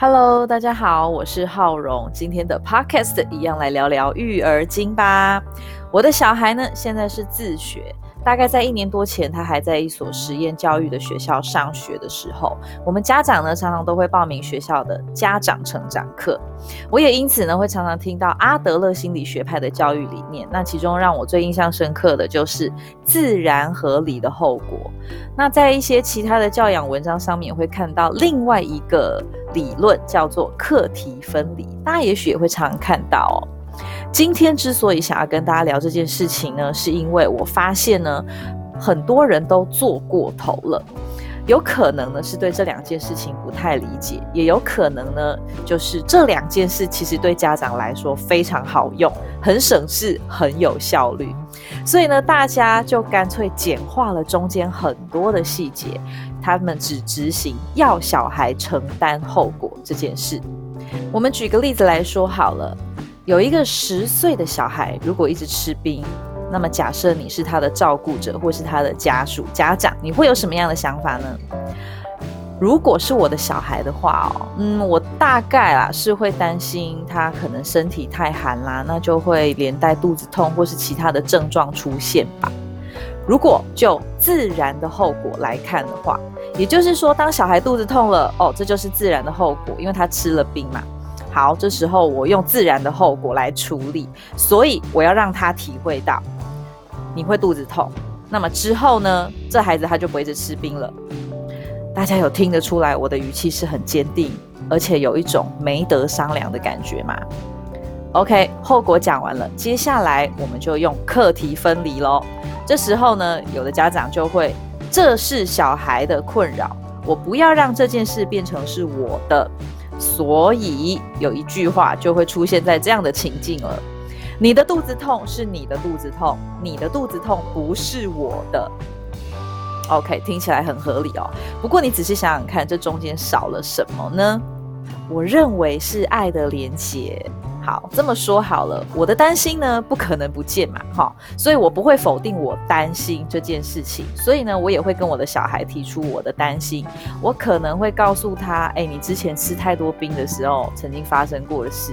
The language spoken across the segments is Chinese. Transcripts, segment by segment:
Hello，大家好，我是浩荣。今天的 Podcast 一样来聊聊育儿经吧。我的小孩呢，现在是自学。大概在一年多前，他还在一所实验教育的学校上学的时候，我们家长呢常常都会报名学校的家长成长课。我也因此呢会常常听到阿德勒心理学派的教育理念。那其中让我最印象深刻的就是自然合理的后果。那在一些其他的教养文章上面会看到另外一个理论，叫做课题分离。大家也许也会常常看到哦。今天之所以想要跟大家聊这件事情呢，是因为我发现呢，很多人都做过头了。有可能呢是对这两件事情不太理解，也有可能呢就是这两件事其实对家长来说非常好用，很省事，很有效率。所以呢，大家就干脆简化了中间很多的细节，他们只执行要小孩承担后果这件事。我们举个例子来说好了。有一个十岁的小孩，如果一直吃冰，那么假设你是他的照顾者或是他的家属家长，你会有什么样的想法呢？如果是我的小孩的话哦，嗯，我大概啊是会担心他可能身体太寒啦，那就会连带肚子痛或是其他的症状出现吧。如果就自然的后果来看的话，也就是说，当小孩肚子痛了，哦，这就是自然的后果，因为他吃了冰嘛。好，这时候我用自然的后果来处理，所以我要让他体会到你会肚子痛。那么之后呢，这孩子他就不会再吃冰了。大家有听得出来我的语气是很坚定，而且有一种没得商量的感觉吗？OK，后果讲完了，接下来我们就用课题分离喽。这时候呢，有的家长就会，这是小孩的困扰，我不要让这件事变成是我的。所以有一句话就会出现在这样的情境了：你的肚子痛是你的肚子痛，你的肚子痛不是我的。OK，听起来很合理哦。不过你仔细想想看，这中间少了什么呢？我认为是爱的连结。好，这么说好了，我的担心呢不可能不见嘛，哈，所以我不会否定我担心这件事情，所以呢，我也会跟我的小孩提出我的担心，我可能会告诉他，哎，你之前吃太多冰的时候曾经发生过的事，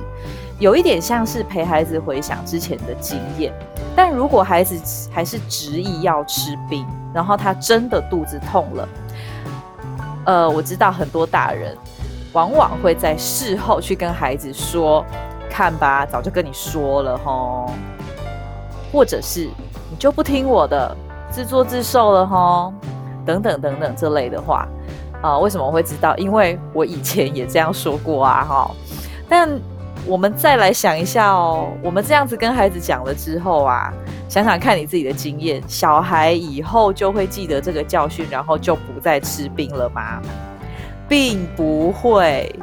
有一点像是陪孩子回想之前的经验，但如果孩子还是执意要吃冰，然后他真的肚子痛了，呃，我知道很多大人往往会在事后去跟孩子说。看吧，早就跟你说了吼，或者是你就不听我的，自作自受了吼，等等等等这类的话啊，为什么我会知道？因为我以前也这样说过啊哈。但我们再来想一下哦，我们这样子跟孩子讲了之后啊，想想看你自己的经验，小孩以后就会记得这个教训，然后就不再吃冰了吗？并不会。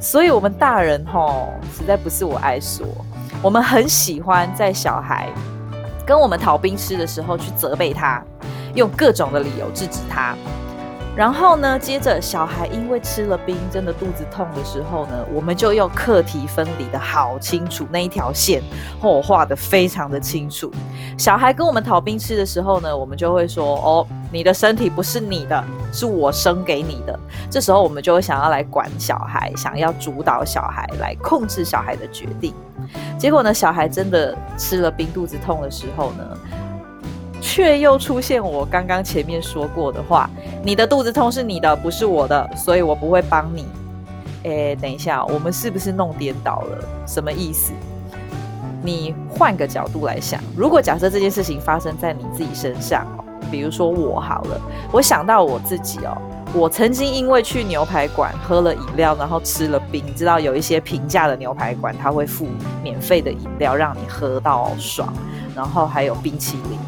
所以，我们大人吼，实在不是我爱说，我们很喜欢在小孩跟我们讨兵吃的时候去责备他，用各种的理由制止他。然后呢，接着小孩因为吃了冰，真的肚子痛的时候呢，我们就用课题分离的好清楚那一条线，我画的非常的清楚。小孩跟我们讨冰吃的时候呢，我们就会说：“哦，你的身体不是你的，是我生给你的。”这时候我们就会想要来管小孩，想要主导小孩，来控制小孩的决定。结果呢，小孩真的吃了冰，肚子痛的时候呢？却又出现我刚刚前面说过的话：你的肚子痛是你的，不是我的，所以我不会帮你。诶，等一下，我们是不是弄颠倒了？什么意思？你换个角度来想，如果假设这件事情发生在你自己身上，比如说我好了，我想到我自己哦，我曾经因为去牛排馆喝了饮料，然后吃了冰，知道有一些平价的牛排馆，他会付免费的饮料让你喝到爽，然后还有冰淇淋。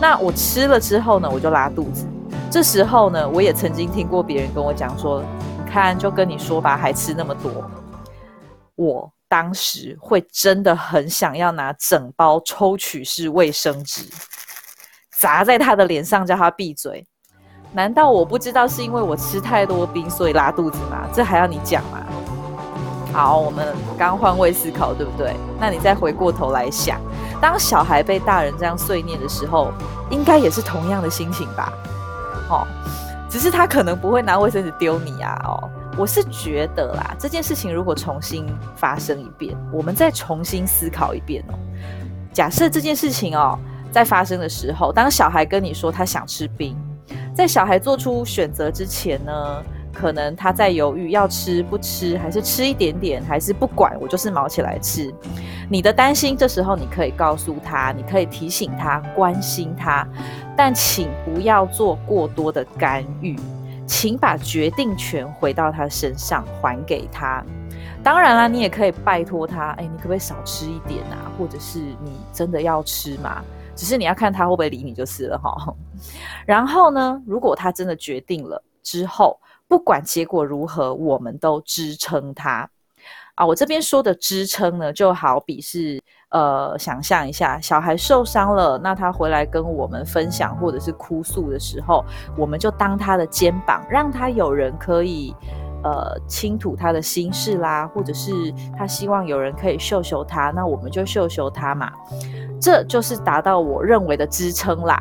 那我吃了之后呢，我就拉肚子。这时候呢，我也曾经听过别人跟我讲说：“看，就跟你说吧，还吃那么多。”我当时会真的很想要拿整包抽取式卫生纸砸在他的脸上，叫他闭嘴。难道我不知道是因为我吃太多冰所以拉肚子吗？这还要你讲吗？好，我们刚换位思考，对不对？那你再回过头来想。当小孩被大人这样碎念的时候，应该也是同样的心情吧？哦，只是他可能不会拿卫生纸丢你啊，哦，我是觉得啦，这件事情如果重新发生一遍，我们再重新思考一遍哦。假设这件事情哦，在发生的时候，当小孩跟你说他想吃冰，在小孩做出选择之前呢，可能他在犹豫要吃不吃，还是吃一点点，还是不管我就是毛起来吃。你的担心，这时候你可以告诉他，你可以提醒他，关心他，但请不要做过多的干预。请把决定权回到他身上，还给他。当然啦，你也可以拜托他，哎，你可不可以少吃一点啊？或者是你真的要吃吗？只是你要看他会不会理你就是了哈。然后呢，如果他真的决定了之后，不管结果如何，我们都支撑他。啊，我这边说的支撑呢，就好比是。呃，想象一下，小孩受伤了，那他回来跟我们分享或者是哭诉的时候，我们就当他的肩膀，让他有人可以呃倾吐他的心事啦，或者是他希望有人可以秀秀他，那我们就秀秀他嘛，这就是达到我认为的支撑啦。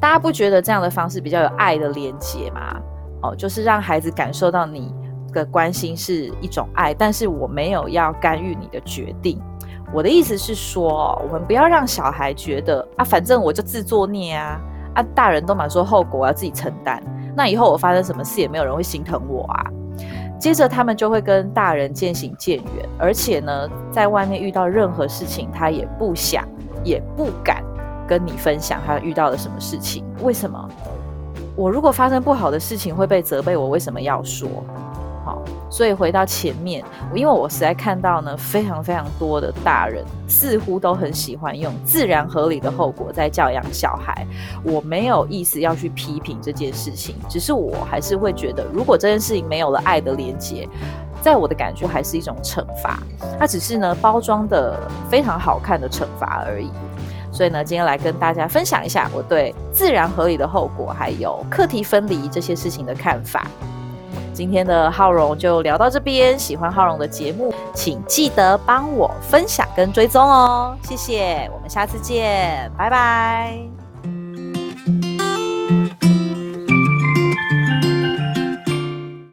大家不觉得这样的方式比较有爱的连接吗？哦，就是让孩子感受到你的关心是一种爱，但是我没有要干预你的决定。我的意思是说，我们不要让小孩觉得啊，反正我就自作孽啊，啊，大人都满说后果我要自己承担，那以后我发生什么事也没有人会心疼我啊。接着他们就会跟大人渐行渐远，而且呢，在外面遇到任何事情，他也不想也不敢跟你分享他遇到了什么事情。为什么？我如果发生不好的事情会被责备，我为什么要说？所以回到前面，因为我实在看到呢，非常非常多的大人似乎都很喜欢用自然合理的后果在教养小孩。我没有意思要去批评这件事情，只是我还是会觉得，如果这件事情没有了爱的连接，在我的感觉还是一种惩罚。它只是呢包装的非常好看的惩罚而已。所以呢，今天来跟大家分享一下我对自然合理的后果还有课题分离这些事情的看法。今天的浩荣就聊到这边，喜欢浩荣的节目，请记得帮我分享跟追踪哦，谢谢，我们下次见，拜拜。